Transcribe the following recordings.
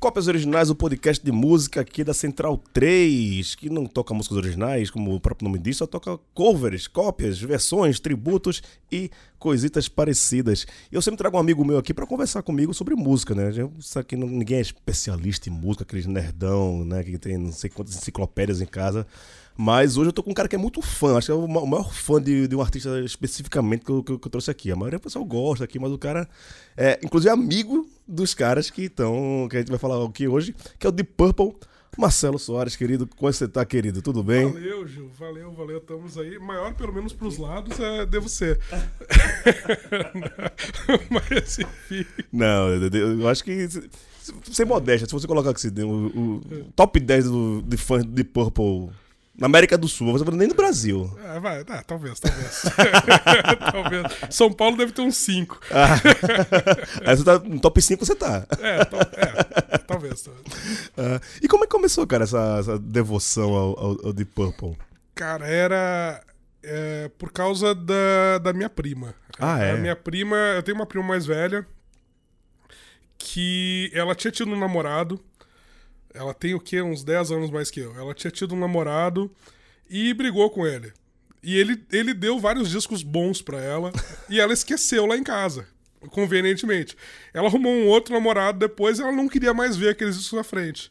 Cópias Originais, o podcast de música aqui da Central 3, que não toca músicas originais, como o próprio nome diz, só toca covers, cópias, versões, tributos e coisitas parecidas. Eu sempre trago um amigo meu aqui para conversar comigo sobre música, né? Isso aqui não, ninguém é especialista em música, aqueles nerdão, né? Que tem não sei quantas enciclopédias em casa. Mas hoje eu tô com um cara que é muito fã, acho que é o maior fã de, de um artista especificamente que eu, que, que eu trouxe aqui. A maioria do pessoal gosta aqui, mas o cara é, inclusive, amigo dos caras que estão, que a gente vai falar aqui hoje, que é o Deep Purple. Marcelo Soares, querido, como você tá, querido? Tudo bem? Valeu, Gil, valeu, valeu, estamos aí. Maior, pelo menos pros lados, é, devo ser. Mas, enfim. Não, eu, eu acho que. Sem modéstia, se você colocar aqui o, o, top 10 do, de fãs de Purple na América do Sul, você nem no Brasil. É, vai, é, talvez, talvez. talvez. São Paulo deve ter uns 5. Ah. Aí você tá no top 5 você tá. É, to, é talvez. talvez. Ah. E como é que começou, cara, essa, essa devoção ao, ao, ao, Deep Purple? Cara, era é, por causa da, da minha prima. Ah, é? A minha prima, eu tenho uma prima mais velha que ela tinha tido um namorado ela tem o quê? Uns 10 anos mais que eu. Ela tinha tido um namorado e brigou com ele. E ele, ele deu vários discos bons para ela e ela esqueceu lá em casa, convenientemente. Ela arrumou um outro namorado depois e ela não queria mais ver aqueles discos na frente.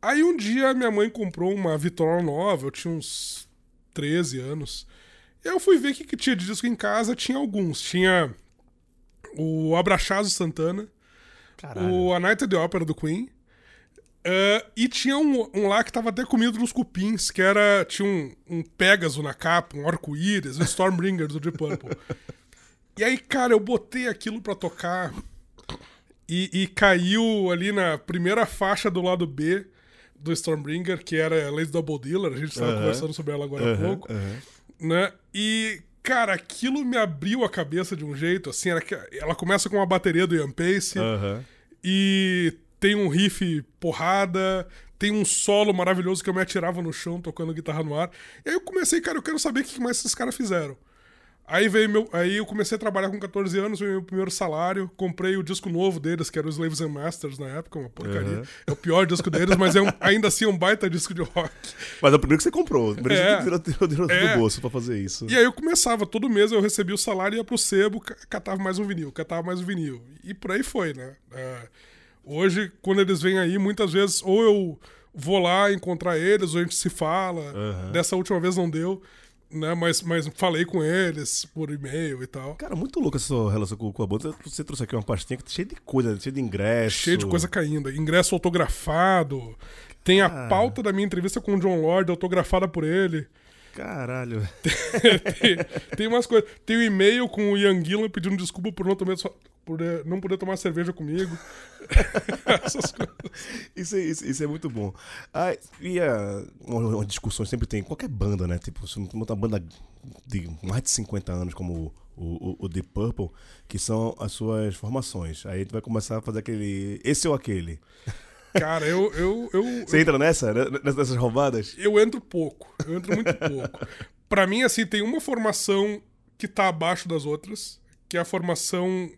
Aí um dia minha mãe comprou uma Vitória nova, eu tinha uns 13 anos. Eu fui ver o que, que tinha de disco em casa, tinha alguns. Tinha o Abrachazo Santana, Caralho. o A Night at the Opera do Queen, Uh, e tinha um, um, lá que tava até comido nos cupins, que era. Tinha um, um Pegasus na capa, um arco-íris, um Stormbringer do Deep Purple. e aí, cara, eu botei aquilo pra tocar e, e, caiu ali na primeira faixa do lado B do Stormbringer, que era Lady Double Dealer, a gente tava -huh. conversando sobre ela agora há pouco. Né? E, cara, aquilo me abriu a cabeça de um jeito, assim, que ela começa com uma bateria do Ian Pace. E tem um riff porrada, tem um solo maravilhoso que eu me atirava no chão tocando guitarra no ar. E aí eu comecei, cara, eu quero saber o que mais esses caras fizeram. Aí veio meu. Aí eu comecei a trabalhar com 14 anos, veio meu primeiro salário, comprei o disco novo deles, que era o Slaves and Masters na época, uma porcaria. Uhum. É o pior disco deles, mas é um, ainda assim um baita disco de rock. Mas é o primeiro que você comprou, o primeiro é, que você tirou, tirou é, do bolso pra fazer isso. E aí eu começava, todo mês eu recebia o salário, ia pro sebo, catava mais um vinil, catava mais um vinil. E por aí foi, né? É, Hoje, quando eles vêm aí, muitas vezes ou eu vou lá encontrar eles, ou a gente se fala. Uhum. Dessa última vez não deu. Né, mas, mas falei com eles por e-mail e tal. Cara, muito louco essa sua relação com, com a banda. Você trouxe aqui uma pastinha cheia de coisa, cheia de ingresso. Cheia de coisa caindo. Ingresso autografado. Tem a pauta da minha entrevista com o John Lord autografada por ele. Caralho. tem, tem, umas coisas. Tem um e-mail com o Ian Gillan pedindo desculpa por não, tomar, por não poder tomar cerveja comigo. Essas coisas. Isso, é, isso, isso, é muito bom. Ah, e a, uma, uma, discussão sempre tem, qualquer banda, né? Tipo, se uma banda de mais de 50 anos, como o, o, o Deep Purple, que são as suas formações. Aí tu vai começar a fazer aquele. Esse ou aquele. Cara, eu. eu, eu Você eu, entra nessa? Né? Nessas roubadas? Eu entro pouco. Eu entro muito pouco. Pra mim, assim, tem uma formação que tá abaixo das outras, que é a formação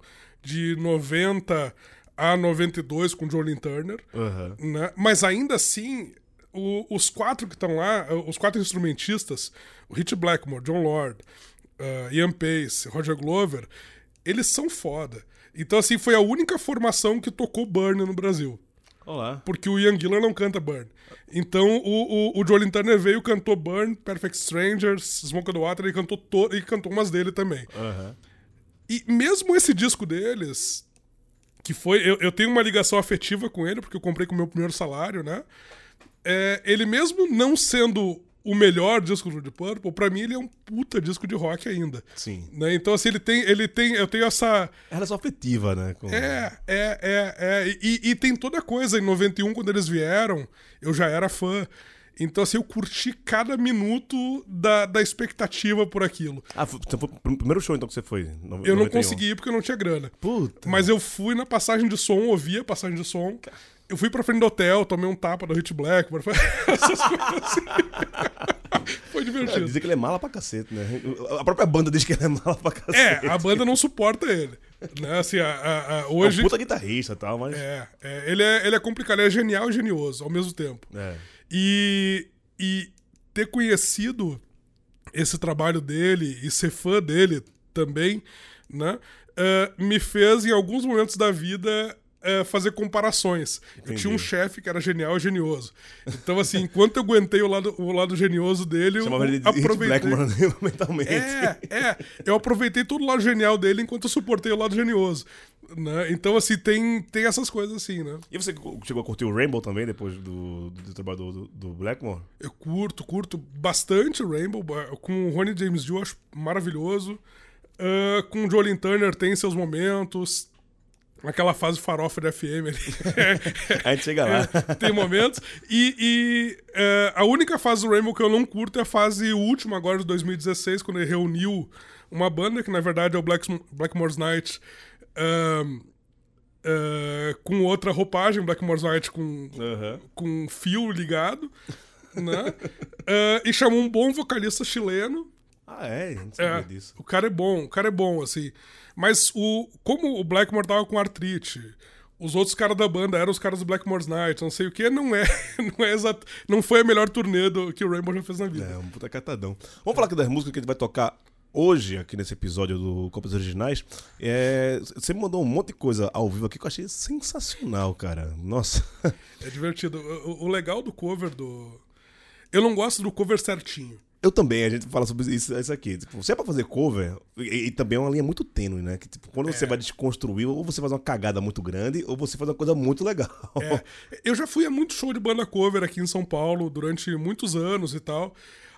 de 90 a 92 com Jolene Turner. Uhum. Né? Mas ainda assim, o, os quatro que estão lá, os quatro instrumentistas, o Rich Blackmore, John Lord, uh, Ian Pace, Roger Glover, eles são foda. Então, assim, foi a única formação que tocou Burn no Brasil. Olá. Porque o Ian Gillan não canta Burn. Então o, o, o Jolene Turner veio, cantou Burn, Perfect Strangers, Smoke on the Water, e cantou, to e cantou umas dele também. Uhum. E mesmo esse disco deles, que foi. Eu, eu tenho uma ligação afetiva com ele, porque eu comprei com o meu primeiro salário, né? É, ele mesmo não sendo o melhor disco do Deep Purple, pra mim ele é um puta disco de rock ainda. Sim. Né? Então, assim, ele tem, ele tem. Eu tenho essa. Ela é só afetiva, né? Com... É, é, é, é. E, e, tem toda a coisa. Em 91, quando eles vieram, eu já era fã. Então, assim, eu curti cada minuto da, da expectativa por aquilo. Ah, foi, então foi o primeiro show então que você foi? No, eu não consegui porque eu não tinha grana. Puta. Mas eu fui na passagem de som, ouvi a passagem de som. Eu fui pra frente do hotel, tomei um tapa do Hit Black, essas coisas assim. Foi É, divertido. dizem que ele é mala pra cacete, né? A própria banda diz que ele é mala pra cacete. É, a banda não suporta ele. Né? Assim, a, a- a- É um hoje. puta guitarrista e tal, mas. É, é, ele, é, ele é complicado, ele é genial e genioso ao mesmo tempo. É. E, e ter conhecido esse trabalho dele e ser fã dele também, né? eh, me fez, em alguns momentos da vida, eh, fazer comparações. Eu tinha um Entendi. chefe que era genial e genioso. Então, assim, enquanto eu aguentei o lado, o lado genioso dele, eu Chamava ele de aproveitei. Blackmore né, mentalmente. É, é. Eu aproveitei todo o lado genial dele enquanto eu suportei o lado genioso. Né? Então, assim, tem, tem essas coisas assim, né? E você chegou a curtir o Rainbow também depois do, do trabalho do, do- do Blackmore? Eu curto, curto bastante o Rainbow. Com o Ronnie James Dio, eu acho maravilhoso. Ah, com o Jolene Turner tem seus momentos. Aquela fase farofa de FM ali. A gente chega lá. tem momentos. E, e, eh, a única fase do Rainbow que eu não curto é a fase última, agora de 2016, quando ele reuniu uma banda, que na verdade é o Black, Blackmore's Night, eh, com outra roupagem, Blackmore's Night com, Aham. com fio ligado, né? Eh, e chamou um bom vocalista chileno. Ah, é? Não sabia É, disso. o cara é bom, o cara é bom, assim. Mas o, como o Blackmore tava com artrite, os outros caras da banda eram os caras do Blackmore's Night, não sei o que, não é, não é exato, não foi a melhor turnê do, que o Rainbow já fez na vida. É, um puta catadão. Vamos falar aqui das músicas que a gente vai tocar hoje, aqui nesse episódio do Copas Originais. É, você me mandou um monte de coisa ao vivo aqui que eu achei sensacional, cara. Nossa. É divertido. O, o- o legal do cover do. Eu não gosto do cover certinho. Eu também, a gente fala sobre isso, isso aqui. Tipo, se é pra fazer cover, e, e também é uma linha muito tênue, né? Que, tipo, quando você É. vai desconstruir, ou você faz uma cagada muito grande, ou você faz uma coisa muito legal. É, eu já fui a muito show de banda cover aqui em São Paulo durante muitos anos e tal.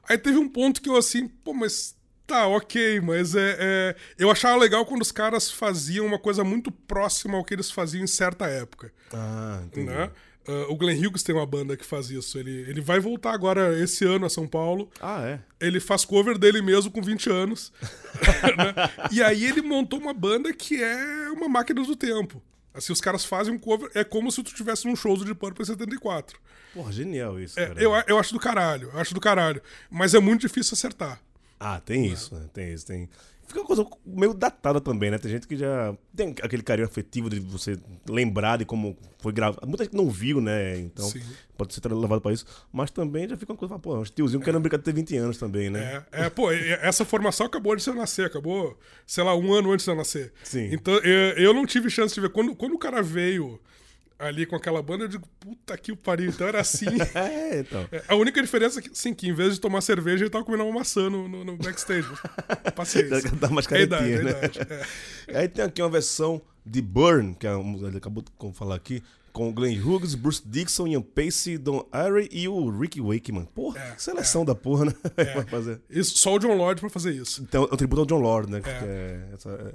Aí teve um ponto que eu assim, pô, mas tá, ok, mas é, é- Eu achava legal quando os caras faziam uma coisa muito próxima ao que eles faziam em certa época. Ah, entendi. Né? Ah, o Glenn Hughes tem uma banda que faz isso. Ele, ele vai voltar agora esse ano a São Paulo. Ah, é? Ele faz cover dele mesmo com 20 anos. né? E aí ele montou uma banda que é uma máquina do tempo. Assim, os caras fazem um cover, é como se tu tivesse um show do Deep Purple em 74. Porra, genial isso, É, eu, eu acho do caralho, eu acho do caralho. Mas é muito difícil acertar. Ah, tem isso, né? Tem isso, tem. Fica uma coisa meio datada também, né? Tem gente que já tem aquele carinho afetivo de você lembrar de como foi gravado. Muita gente não viu, né? Então Sim. pode ser levado pra isso. Mas também já fica uma coisa, pô, uns tiozinhos querendo brincar de ter 20 anos também, né? É, é, pô, essa formação acabou de eu nascer, acabou, sei lá, um ano antes de eu nascer. Sim. Então eu, eu não tive chance de ver. Quando, quando o cara veio ali com aquela banda, eu digo, puta que o pariu. Então era assim. É, então. É, A única diferença é que, sim, que em vez de tomar cerveja, ele tava comendo uma maçã no, no, no backstage. Paciência. Dá mais É a idade, caretinha, é né? idade, é. Aí tem aqui uma versão de Burn, que é um- ele acabou de falar aqui, com o Glenn Hughes, Bruce Dixon, Ian Pacey, Don Airey e o Ricky Wakeman. Porra, É, que seleção da porra, né? pra fazer. Isso, só o John Lord pra fazer isso. Então, é um tributo ao John Lord, né? É. É essa-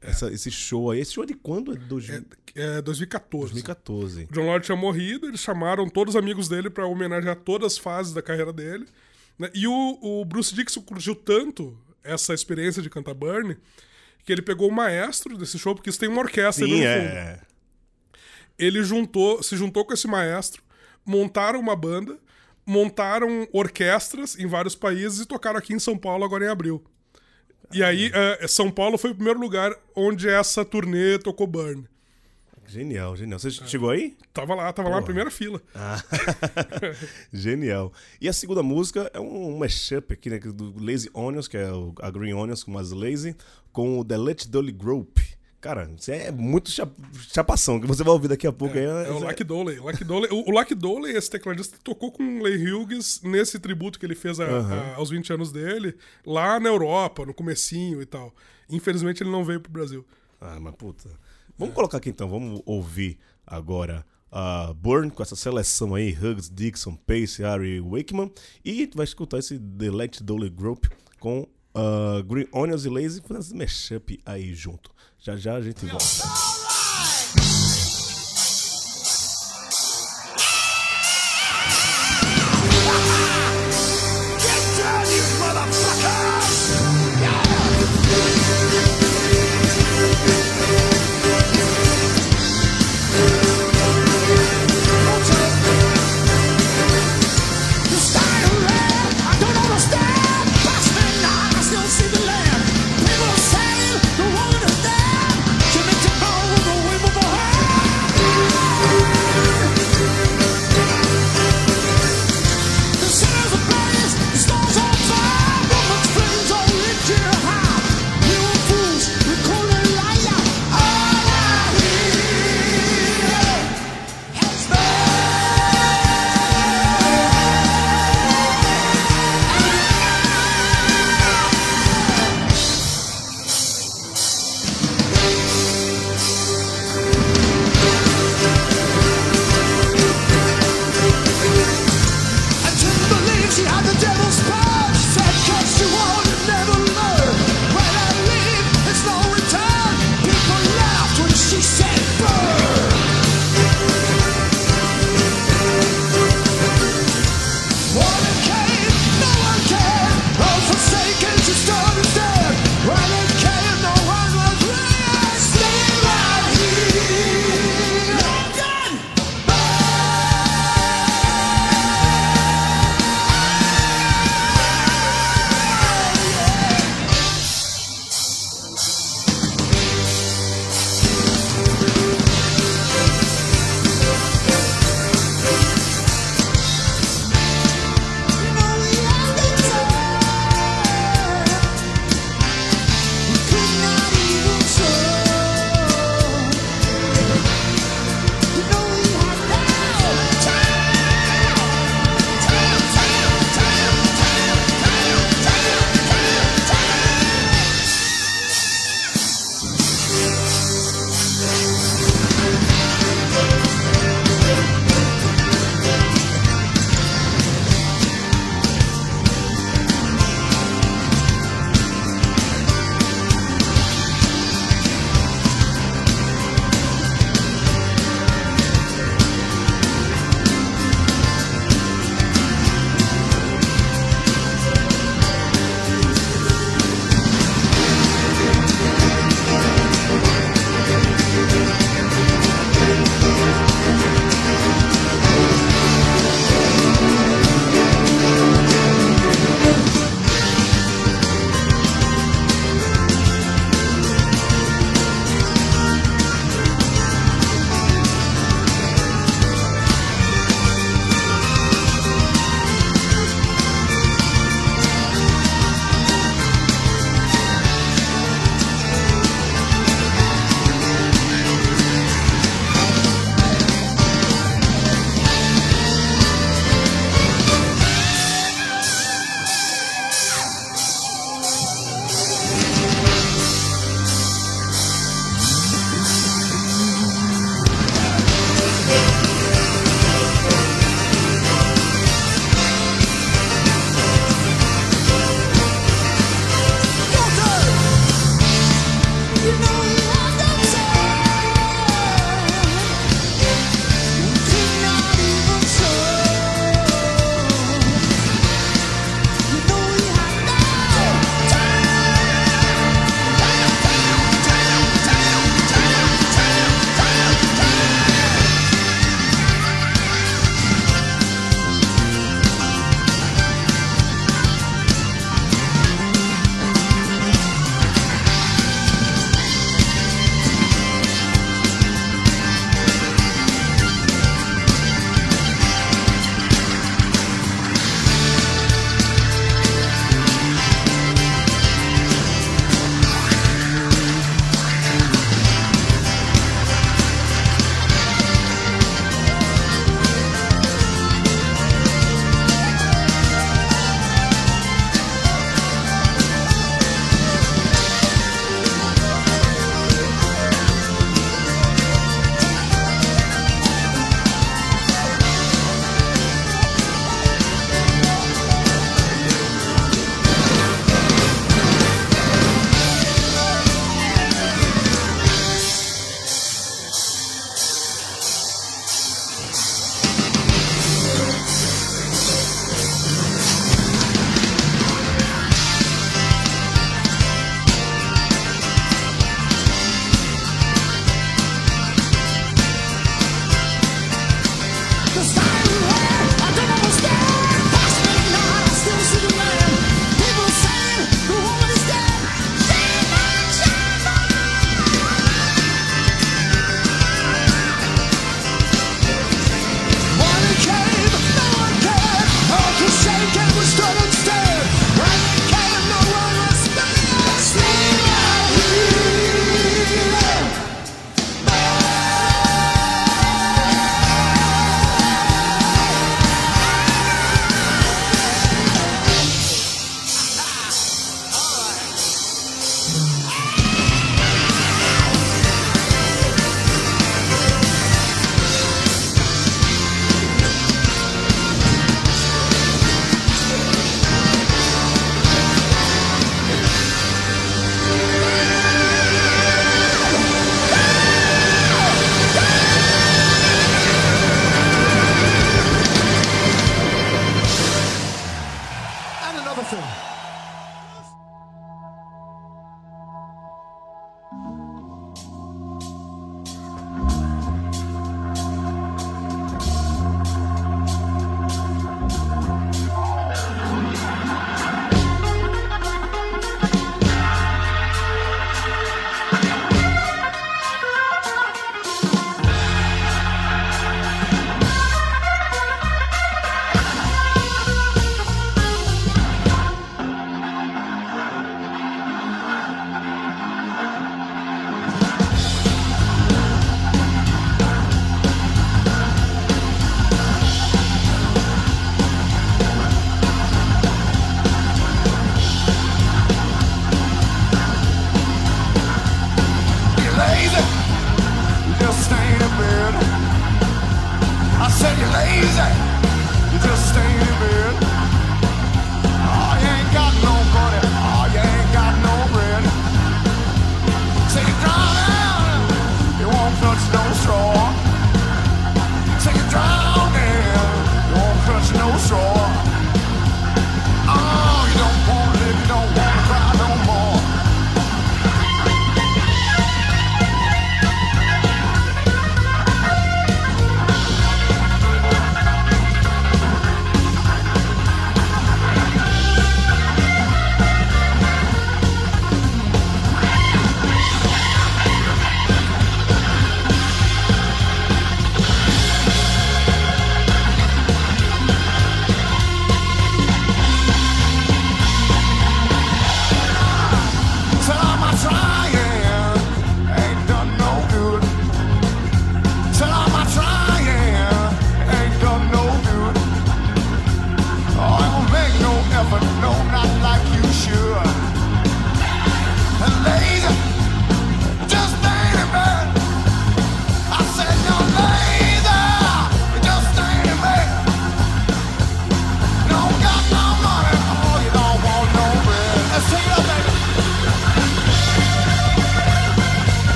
essa- esse show aí. Esse show é de quando? É dois- É 2014. 2014. O John Lord tinha morrido, eles chamaram todos os amigos dele pra homenagear todas as fases da carreira dele. né? E o, o Bruce Dixon curtiu tanto essa experiência de cantar Burn que ele pegou o maestro desse show, porque isso tem uma orquestra ali Sim, no fundo. é. Ele juntou, se juntou com esse maestro, montaram uma banda, montaram orquestras em vários países e tocaram aqui em São Paulo agora em abril. E aí, eh, São Paulo foi o primeiro lugar onde essa turnê tocou Burn. Genial, genial. Você É. chegou aí? Tava lá, tava lá na primeira fila. Ah, genial. E a segunda música é um mashup aqui, né? Do Lazy Onions, que é a Green Onions com mais Lazy, com o The Let Dolly Group. Cara, isso é muito cha- chapação, que você vai ouvir daqui a pouco. aí, É o Lucky Doley. Lucky Doley. O, o Lucky Doley, esse tecladista, tocou com o Leigh Hughes nesse tributo que ele fez a- a- aos 20 anos dele, lá na Europa, no comecinho e tal. Infelizmente ele não veio pro Brasil. Ah, mas puta. Vamos colocar aqui então, vamos ouvir agora a Burn com essa seleção aí, Hugs, Dixon, Pace, Harry Wakeman. E tu vai escutar esse The Let Dolly Group com ah, Green Onions e Lazy, fazendo esse mashup aí junto. Já já a gente volta.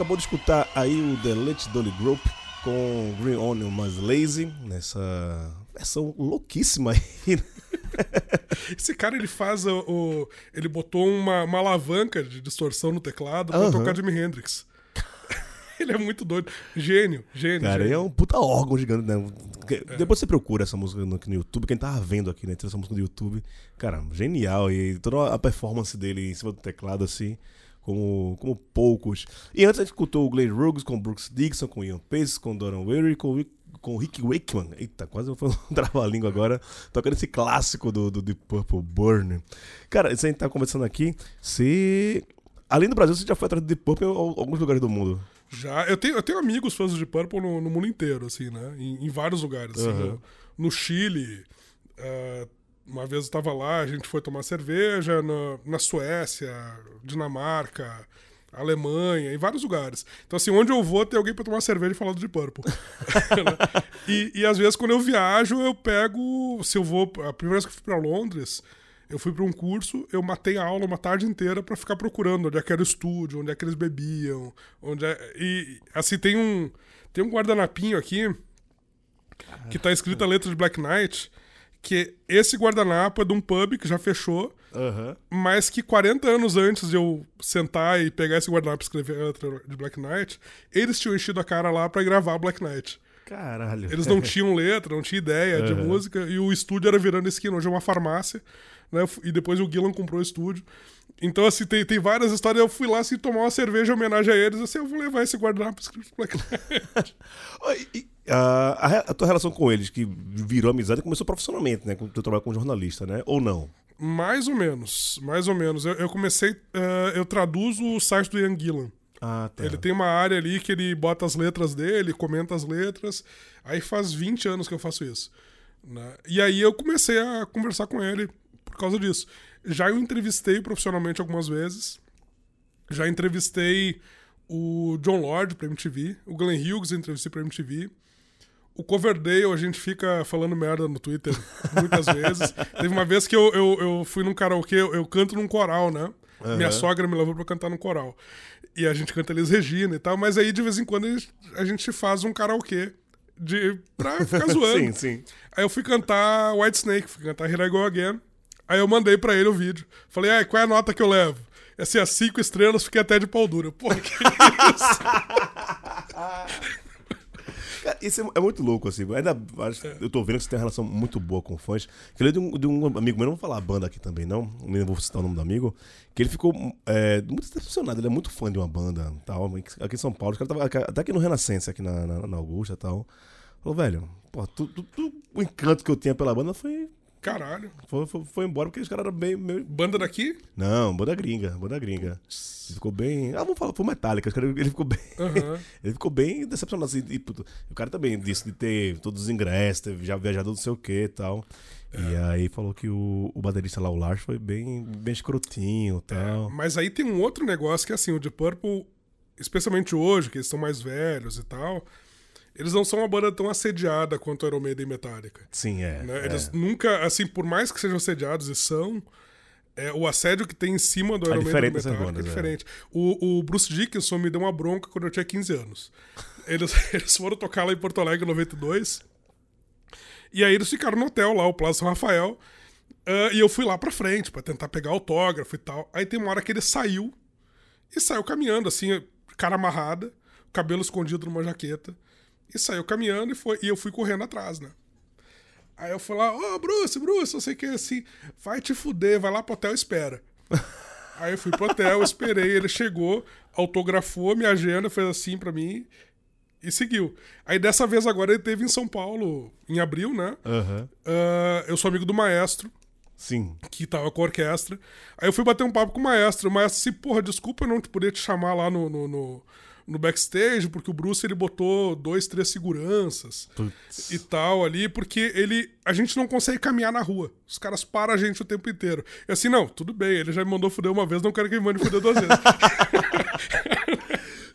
Acabou de escutar aí o The Let Dolly Group com Green Onion mais Lazy, nessa versão louquíssima aí. Esse cara, ele faz o... o- ele botou uma, uma alavanca de distorção no teclado pra tocar Jimi Hendrix. ele é muito doido. Gênio, gênio. Cara, gênio. é um puta órgão gigante, né? Que- Depois você procura essa música no, no YouTube, quem tava vendo aqui, né? Tem essa música no YouTube. Cara, genial. E toda a performance dele em cima do teclado, assim, como, como poucos. E antes a gente escutou o Glenn Ruggs com Brooks Dixon, com Ian Pace, com Doran Weary, com, com Rick Wakeman. Eita, quase foi um trava-língua agora. Tocando esse clássico do, do Deep Purple Burn. Cara, isso a gente tá conversando aqui. Se. Além do Brasil, você já foi atrás do Deep Purple em al- alguns lugares do mundo. Já, eu tenho, eu tenho amigos fãs de Purple no, no mundo inteiro, assim, né? Em, em vários lugares. assim, Aham. no, no Chile, ah, uma vez eu tava lá, a gente foi tomar cerveja, na, na Suécia, Dinamarca, Alemanha, em vários lugares. Então, assim, onde eu vou, tem alguém pra tomar cerveja e falar de Purple. e, e às vezes, quando eu viajo, eu pego. Se eu vou. A primeira vez que eu fui pra Londres. Eu fui pra um curso, eu matei a aula uma tarde inteira pra ficar procurando onde é que era o estúdio, onde é que eles bebiam, onde é... E, assim, tem um, tem um guardanapinho aqui que tá escrito a letra de Black Knight, que esse guardanapo é de um pub que já fechou, Aham. mas que 40 anos antes de eu sentar e pegar esse guardanapo e escrever a letra de Black Knight, eles tinham enchido a cara lá pra gravar Black Knight. Caralho. Eles não tinham letra, não tinham ideia de Aham. música, e o estúdio era virando esquina, hoje é uma farmácia, né? E depois o Gillan comprou o estúdio. Então, assim, tem, tem várias histórias. Eu fui lá assim, tomar uma cerveja em homenagem a eles. Assim, eu vou levar esse guardanapo escrito Black Knight. E, a, a tua relação com eles, que virou amizade, começou profissionalmente, né? Quando tu trabalha como jornalista, né? Ou não? Mais ou menos, mais ou menos. Eu, eu comecei, eh, eu traduzo o site do Ian Gillan. Ah, tá. Ele tem uma área ali que ele bota as letras dele, comenta as letras. Aí faz 20 anos que eu faço isso. né? E aí eu comecei a conversar com ele por causa disso. Já eu entrevistei profissionalmente algumas vezes. Já entrevistei o John Lord pra MTV. O Glenn Hughes entrevistei pra MTV. O Coverdale, a gente fica falando merda no Twitter muitas vezes. Teve uma vez que eu, eu, eu fui num karaokê, eu, eu canto num coral, né? Minha sogra me levou pra cantar num coral. E a gente canta Elis Regina e tal, mas aí de vez em quando a gente, a gente faz um karaokê de, pra ficar zoando. sim, sim. Aí eu fui cantar White Snake, fui cantar Here I Go Again. Aí eu mandei pra ele o vídeo. Falei, ai, qual é a nota que eu levo? Assim, as cinco estrelas, fiquei até de pau dura. Pô, que isso? Cara, isso é, é muito louco, assim. Ainda, É. Eu tô vendo que você tem uma relação muito boa com fãs. Que é de um, de um amigo meu, não vou falar a banda aqui também, não. Nem vou citar o nome do amigo. Que ele ficou é, muito decepcionado. Ele é muito fã de uma banda tal. Aqui em São Paulo. Os caras tava até aqui no Renascença, aqui na, na, na Augusta e tal. Falou, velho, pô, tu, tu- tu- o encanto que eu tinha pela banda foi. Caralho. Foi, foi, foi embora porque os caras eram bem. meio- Banda daqui? Não, banda gringa, banda gringa. Ele ficou bem. Ah, vamos falar, foi Metallica. os caras- Ele ficou bem. Aham. Ele ficou bem decepcionado. Assim, e, puto, o cara também disse de ter todos os ingressos, ter já viajado não sei o que e tal. E aí falou que o, o baterista lá, o Lars, foi bem, bem escrotinho e tal. Mas aí tem um outro negócio que, assim, o Deep Purple, especialmente hoje, que eles estão mais velhos e tal, eles não são uma banda tão assediada quanto Iron Maiden e Metallica. Sim, é. né? é. Eles nunca, assim, por mais que sejam assediados e são, é, o assédio que tem em cima do É Iron Maiden e do Metallica bandas, é é. diferente. O, o Bruce Dickinson me deu uma bronca quando eu tinha 15 anos. Eles, eles foram tocar lá em Porto Alegre em 92. E aí eles ficaram no hotel lá, o Plaza São Rafael. ah, e eu fui lá pra frente pra tentar pegar autógrafo e tal. Aí tem uma hora que ele saiu e saiu caminhando, assim, cara amarrada, cabelo escondido numa jaqueta. E saiu caminhando e foi. E eu fui correndo atrás, né? Aí eu fui lá, ô Bruce, Bruce, eu sei que assim, vai te fuder, vai lá pro hotel e espera. Aí eu fui pro hotel, esperei, ele chegou, autografou minha agenda, fez assim pra mim e seguiu. Aí dessa vez agora ele teve em São Paulo, em abril, né? Aham. Ah, eu sou amigo do maestro, Sim. que tava com a orquestra. Aí eu fui bater um papo com o maestro. O maestro disse, porra, desculpa eu não poder te chamar lá no, no, no, no backstage, porque o Bruce ele botou dois, três seguranças Putz. e tal ali, porque ele. A gente não consegue caminhar na rua. Os caras param a gente o tempo inteiro. E assim, não, tudo bem, ele já me mandou fuder uma vez, não quero que ele mande fuder duas vezes.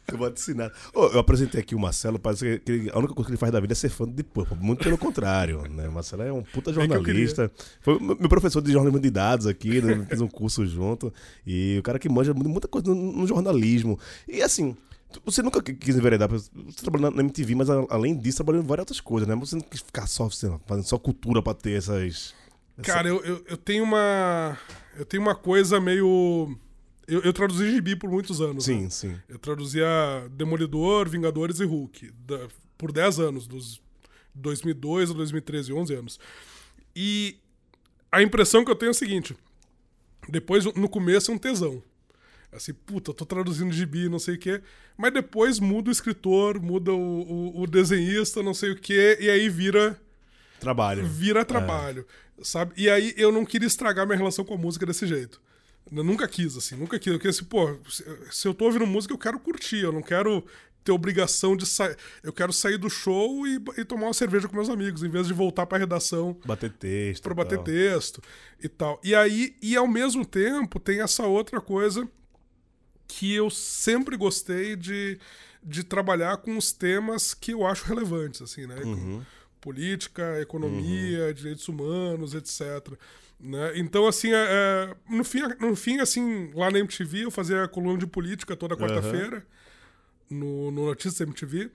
Eu vou te ensinar. Ô, eu apresentei aqui o Marcelo, parece que ele- a única coisa que ele faz da vida é ser fã de Purple. Muito pelo contrário, né? O Marcelo é um puta eu jornalista. Foi meu meu professor de jornalismo de dados aqui, né? fiz um curso junto. E o cara que manja muita coisa no, no jornalismo. E assim, Você nunca qui- quis enveredar. Você trabalhou na MTV, mas além disso, trabalhou em várias outras coisas, né? Você não quis ficar só lá, fazendo só cultura pra ter essas. essa- Cara, eu, eu, eu tenho uma. Eu tenho uma coisa meio. Eu, eu traduzi gibi por muitos anos. né? Sim, sim. Eu traduzia Demolidor, Vingadores e Hulk da- por 10 anos, dos 2002 a 2013, 11 anos. E a impressão que eu tenho é o seguinte: depois, no começo, é um tesão. Assim, puta, eu tô traduzindo gibi, não sei o quê. Mas depois muda o escritor, muda o, o- o desenhista, não sei o quê, e aí vira Trabalho. vira trabalho, sabe? E aí eu não queria estragar minha relação com a música desse jeito. Eu nunca quis, assim, nunca quis. Eu queria assim, pô, se, eu tô ouvindo música, eu quero curtir, eu não quero ter obrigação de sair. Eu quero sair do show e, e tomar uma cerveja com meus amigos, em vez de voltar pra redação Bater texto. pra bater tal. texto e tal. E aí, e ao mesmo tempo, tem essa outra coisa que eu sempre gostei de, de trabalhar com os temas que eu acho relevantes, assim, né? Uhum. Política, economia, direitos humanos, etc. Né? Então, assim, é, é, no, fim, no fim, assim, lá na MTV eu fazia a coluna de política toda quarta-feira, no, no Notícias MTV.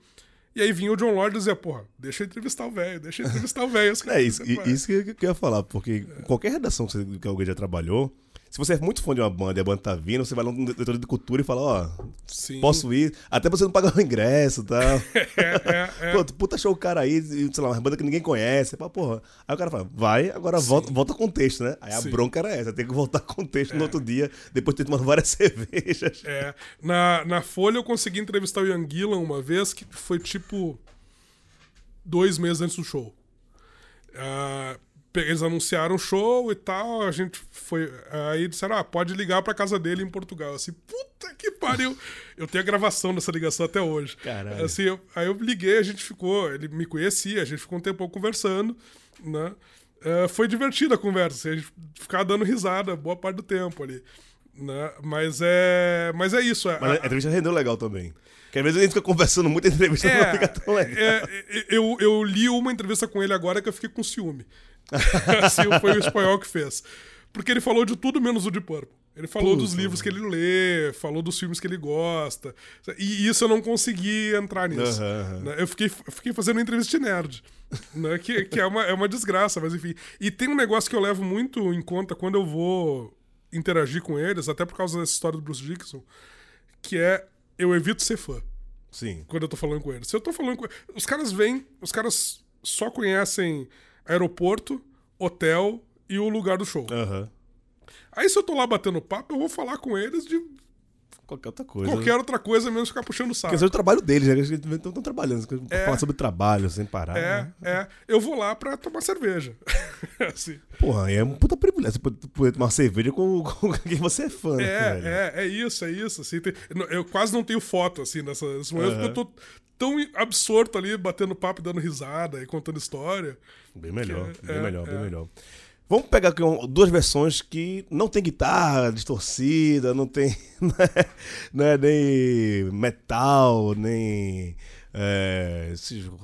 E aí vinha o John Lord e dizia, porra, deixa eu entrevistar o velho, deixa eu entrevistar o velho. É isso, isso que eu ia falar, porque qualquer redação que, você, que alguém já trabalhou, se você é muito fã de uma banda e a banda tá vindo, você vai lá no diretor de cultura e fala, ó, Sim. posso ir, até pra você não pagar o ingresso e tal. É, é, é. Pô, puta show o cara aí, sei lá, uma banda que ninguém conhece. Fala, porra. Aí o cara fala, vai, agora volta, volta com o texto, né? Aí a Sim. bronca era essa, tem que voltar com o texto no outro dia, depois de ter tomado várias cervejas. É, na, na Folha eu consegui entrevistar o Ian Gillan uma vez, que foi tipo dois meses antes do show. Ah, pe- eles anunciaram o show e tal, a gente foi. Aí disseram, ah, pode ligar pra casa dele em Portugal. Assim, puta que pariu! Eu tenho a gravação dessa ligação até hoje. Caralho. Assim, eu- aí eu liguei, a gente ficou, ele me conhecia, a gente ficou um tempo conversando, né? Ah, foi divertida a conversa, assim, a gente ficava dando risada boa parte do tempo ali. Né? Mas é. Mas é isso. é- Mas a entrevista rendeu legal também. Porque às vezes a gente fica conversando muito, a entrevista é, não fica tão legal. é, eu, eu li uma entrevista com ele agora que eu fiquei com ciúme. assim, foi o espanhol que fez. Porque ele falou de tudo menos o de Purple. Ele falou Puta, dos livros que ele lê, falou dos filmes que ele gosta. E isso eu não consegui entrar nisso. Aham. né? Eu, fiquei, eu fiquei fazendo uma entrevista de nerd. né? Que, que é, uma, é uma desgraça, mas enfim. E tem um negócio que eu levo muito em conta quando eu vou interagir com eles, até por causa dessa história do Bruce Dixon, que é eu evito ser fã Sim. quando eu tô falando com eles. Se eu tô falando com Os caras vêm, os caras só conhecem aeroporto, hotel e o lugar do show. Aham. Aí se eu tô lá batendo papo, eu vou falar com eles de Qualquer outra coisa. qualquer outra coisa, menos ficar puxando o saco. Esse é o trabalho deles, né? Eles estão trabalhando. É. Falar sobre trabalho sem parar. É, né? é. Eu vou lá pra tomar cerveja. assim. Porra, é um puta privilégio você poder- tomar cerveja com, com quem você é fã, né? velho? É, é, é isso, é isso. Assim, tem- eu- quase não tenho foto, assim, nessa, nesse momento, porque eu tô tão absorto ali, batendo papo, dando risada e contando história. Bem melhor, Que- bem é, melhor, é. bem melhor. Vamos pegar aqui duas versões que não tem guitarra distorcida, não tem né, né, nem metal, nem é,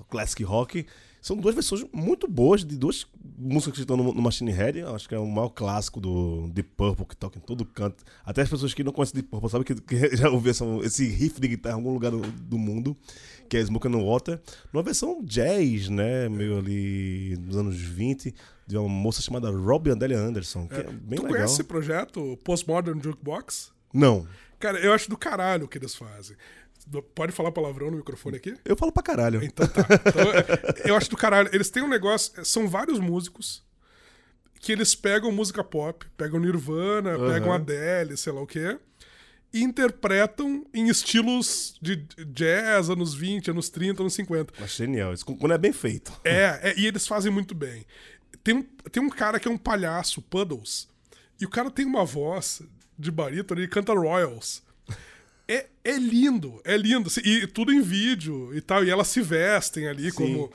classic rock. São duas versões muito boas de duas músicas que estão no, no Machine Head. Acho que é o maior clássico do Deep Purple que toca em todo canto. Até as pessoas que não conhecem Deep Purple sabem que, que já ouviram esse riff de guitarra em algum lugar do, do mundo, que é Smoke on Water. Numa versão jazz, né? Meio ali dos anos 20, de uma moça chamada Robbie Adelia Anderson, que é, bem tu legal. conhece esse projeto, Postmodern Jukebox? Não. Cara, eu acho do caralho o que eles fazem. Pode falar palavrão no microfone aqui? Eu falo pra caralho. Então tá. Então, é, eu acho do caralho. Eles têm um negócio. São vários músicos que eles pegam música pop, pegam Nirvana, Aham. pegam Adele, sei lá o quê, e interpretam em estilos de jazz, anos 20, anos 30, anos 50. Mas genial. Isso quando é bem feito. É, é, e eles fazem muito bem. Tem um, tem um cara que é um palhaço, Puddles, e o cara tem uma voz de barítono, ele canta Royals. É, é lindo, é lindo. assim, E tudo em vídeo e tal. E elas se vestem ali como.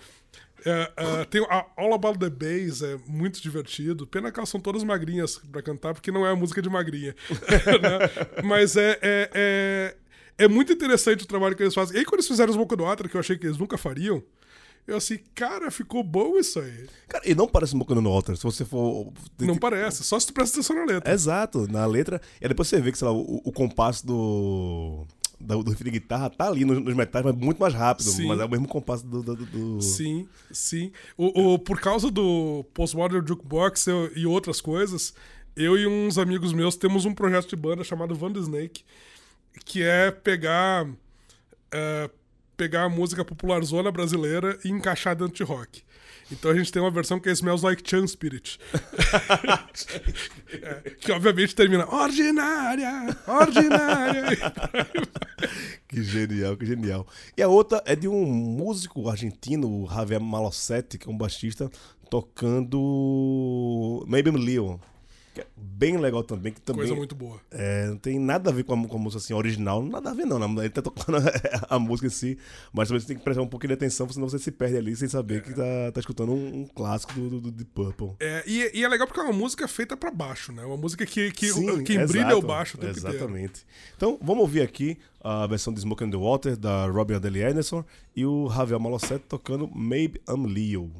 é, é, tem a All About the Bass, é muito divertido. Pena que elas são todas magrinhas pra cantar, porque não é a música de magrinha. né? Mas é, é, é, é muito interessante o trabalho que eles fazem. E aí, quando eles fizeram os on the Water, que eu achei que eles nunca fariam, eu assim, cara, ficou bom isso aí. Cara, e não parece Smoke on Water. Se você for... Não parece, só se tu presta atenção na letra. Exato, na letra. E aí depois você vê que, sei lá, o, o compasso do. do, do riff de guitarra tá ali nos, nos metais, mas muito mais rápido. Sim. Mas é o mesmo compasso do. do, do- Sim, sim. O, o- por causa do Postmodern Jukebox eu- e outras coisas, eu e uns amigos meus temos um projeto de banda chamado Van Snake, que é pegar, é, pegar a música popularzona brasileira e encaixar dentro de rock. Então a gente tem uma versão que é Smells Like Chan Spirit. É, que obviamente termina ordinária, ordinária. Que genial, que genial. E a outra é de um músico argentino, o Javier Malosetti, que é um baixista, tocando Maybe I'm Leo. Que é bem legal também, que também Coisa muito boa. é, não tem nada a ver com a, com a música assim, original, nada a ver não, né? ele tá tocando a, música em si, mas também você tem que prestar um pouquinho de atenção, senão você se perde ali sem saber que tá, tá escutando um, um clássico do, do, do Deep Purple. É, e, e é legal porque é uma música feita pra baixo, né? Uma música que, que, Sim, que brilha exato, o baixo o tempo inteiro. Exatamente. Então, vamos ouvir aqui a versão de Smoke on the Water, da Robin Adele Anderson, e o Javier Malosetti tocando Maybe I'm Leo.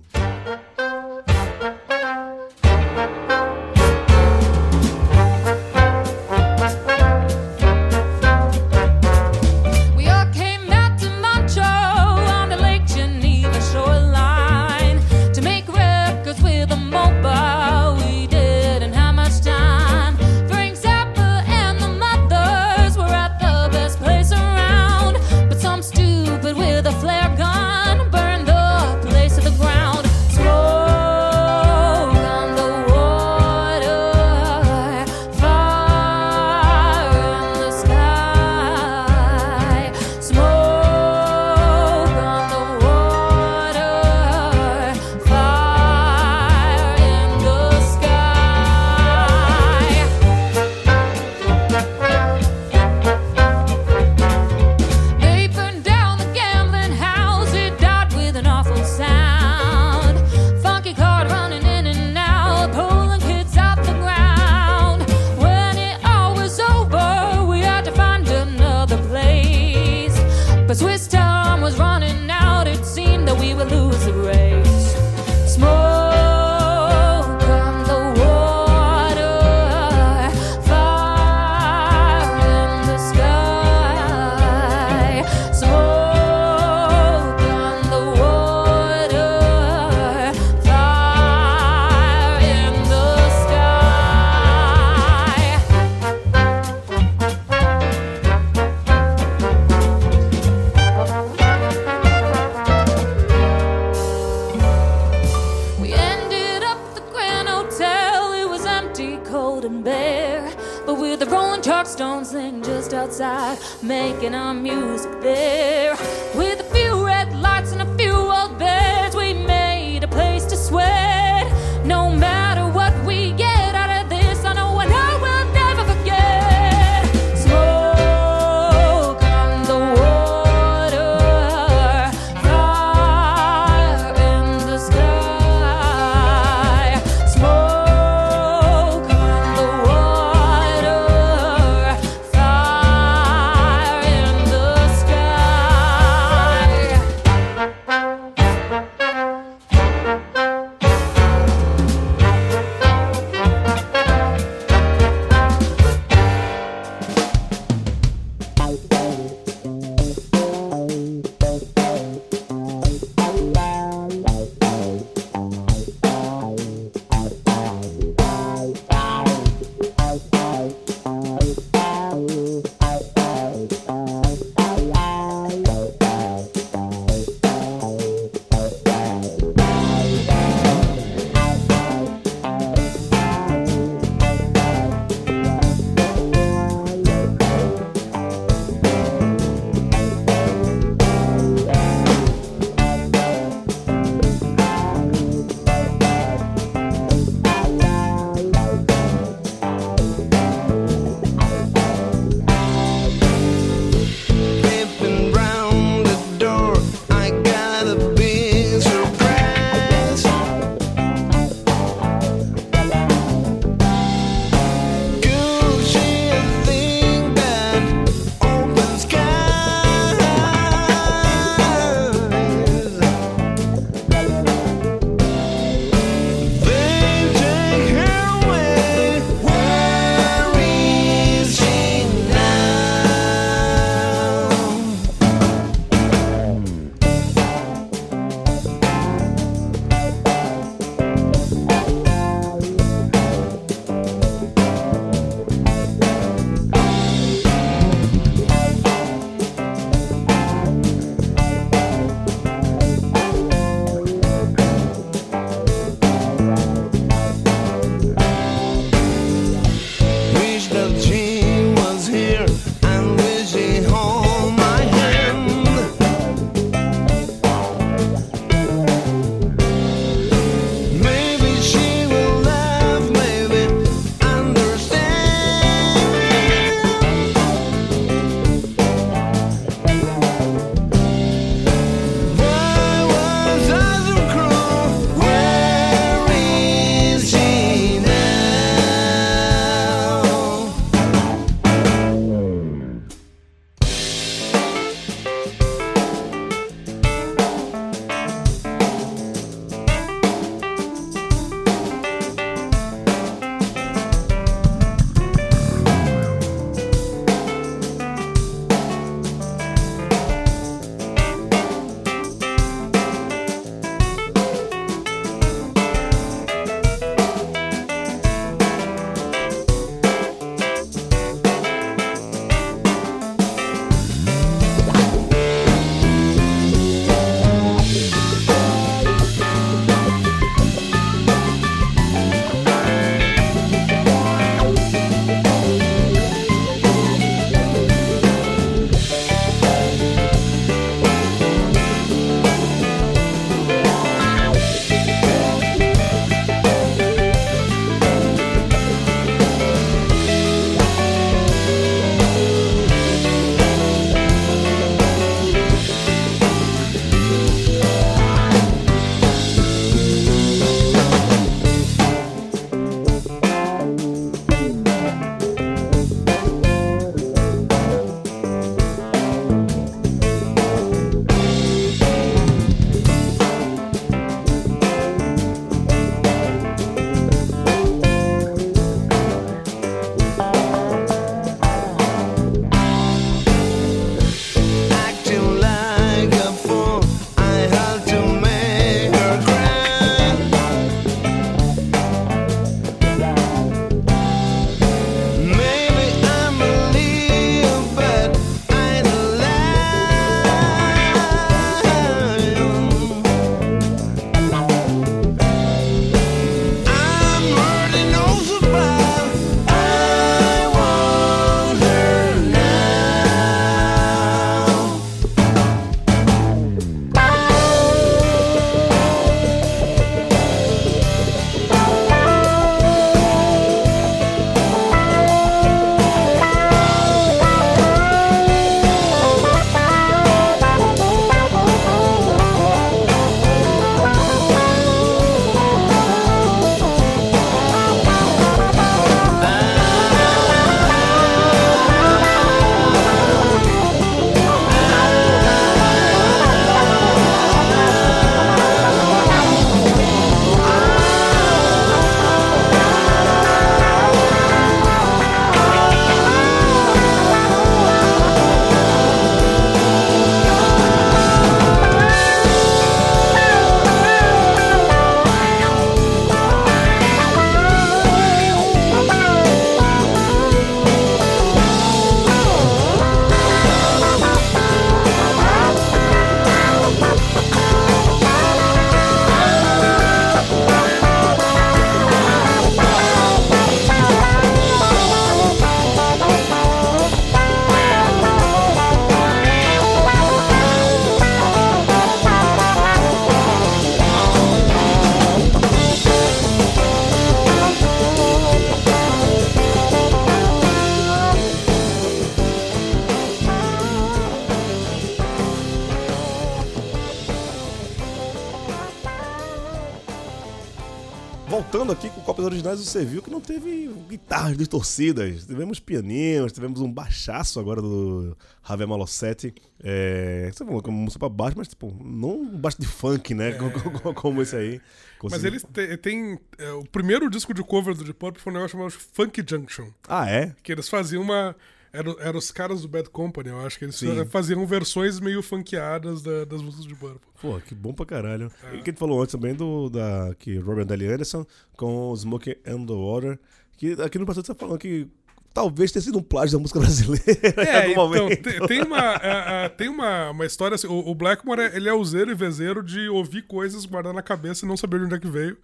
Originais você viu que não teve guitarras distorcidas. Tivemos pianinhos, tivemos um baixaço agora do Javier Malossetti. É, você falou como música pra baixo, mas tipo, não um baixo de funk, né? Como, como esse aí. Mas Consegui- eles te- tem. é, o primeiro disco de cover do Deep Purple foi um negócio chamado Funk Junction. Ah, é? Que eles faziam uma. Eram, eram os caras do Bad Company, eu acho que eles Sim. faziam versões meio funkeadas da- das músicas de Purple. Pô, que bom pra caralho. E que gente falou antes também do da, que Robert Dale Anderson com Smoke and the Water. Que aqui no passado você tá falando que talvez tenha sido um plágio da música brasileira. É, no então, momento. te- tem, uma, é, é, tem uma, uma história assim, o, o Blackmore, é- ele é useiro e vezeiro de ouvir coisas, guardar na cabeça e não saber de onde é que veio.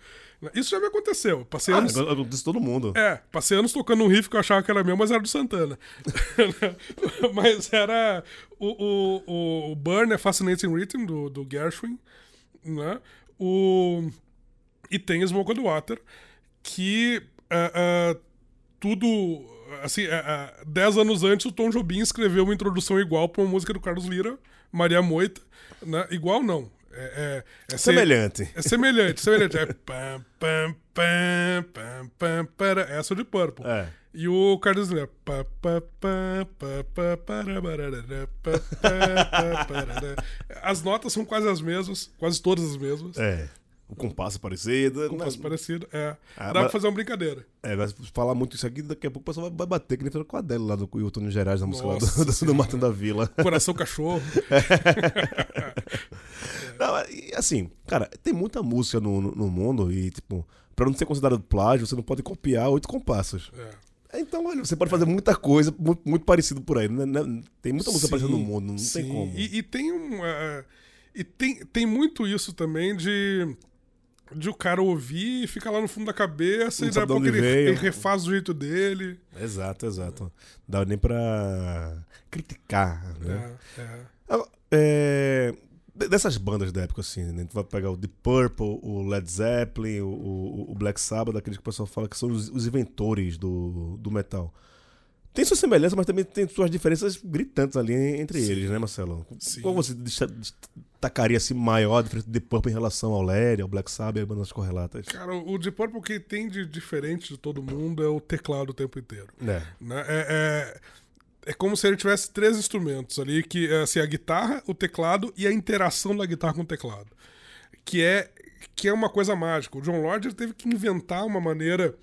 Isso já me aconteceu. Passei Ah, anos... acontece todo mundo. É, passei anos tocando um riff que eu achava que era meu, mas era do Santana. mas era. O, o, o, Burn é Fascinating Rhythm, do, do Gershwin. Né? O, e tem Smoke on the Water, que ah, ah, tudo. Assim, ah, ah, dez anos antes, o Tom Jobim escreveu uma introdução igual para uma música do Carlos Lira, Maria Moita. Né? Igual não. É, é, é Semelhante. é semelhante, semelhante. É pam, pam, pam, pam, pam, para. Essa é de Purple. É. E o Carlos Lira. As notas são quase as mesmas, quase todas as mesmas. É. O compasso parecido. Um né? passo parecido. É. Ah, Dá pra mas- fazer uma brincadeira. É, vai falar muito isso aqui, daqui a pouco o pessoal vai- bater, que nem fez com a Adele lá do o Tony Gerais, na música lá do, do, do. Martin da Vila. Coração cachorro. Não, e, assim, cara, tem muita música no, no, no mundo e, tipo, pra não ser considerado plágio, você não pode copiar oito compassos. É. Então, olha, você pode fazer muita coisa muito, muito parecido por aí. né? Né? Tem muita música Sim, parecida no mundo, não tem sim. como. E, e tem um. é, e tem, tem muito isso também de. De o cara ouvir e ficar lá no fundo da cabeça Não e daqui a pouco ele, refaz do jeito dele. Exato, exato. Dá nem pra criticar, né? É, é. Agora, é, de- Dessas bandas da época, assim, né? A gente vai pegar o The Purple, o Led Zeppelin, o, o- o Black Sabbath, aqueles que o pessoal fala que são os, os inventores do, do metal. Tem suas semelhanças, mas também tem suas diferenças gritantes ali entre eles, né, Marcelo? Sim. Qual você desta- destacaria assim, maior a diferença do Purple em relação ao Led, ao Black Sabbath e às bandas correlatas? Cara, o Deep Purple que tem de diferente de todo mundo é o teclado o tempo inteiro. É. né? É, é, é como se ele tivesse três instrumentos ali, que é assim, a guitarra, o teclado e a interação da guitarra com o teclado. Que é, que é uma coisa mágica. O John Lord ele teve que inventar uma maneira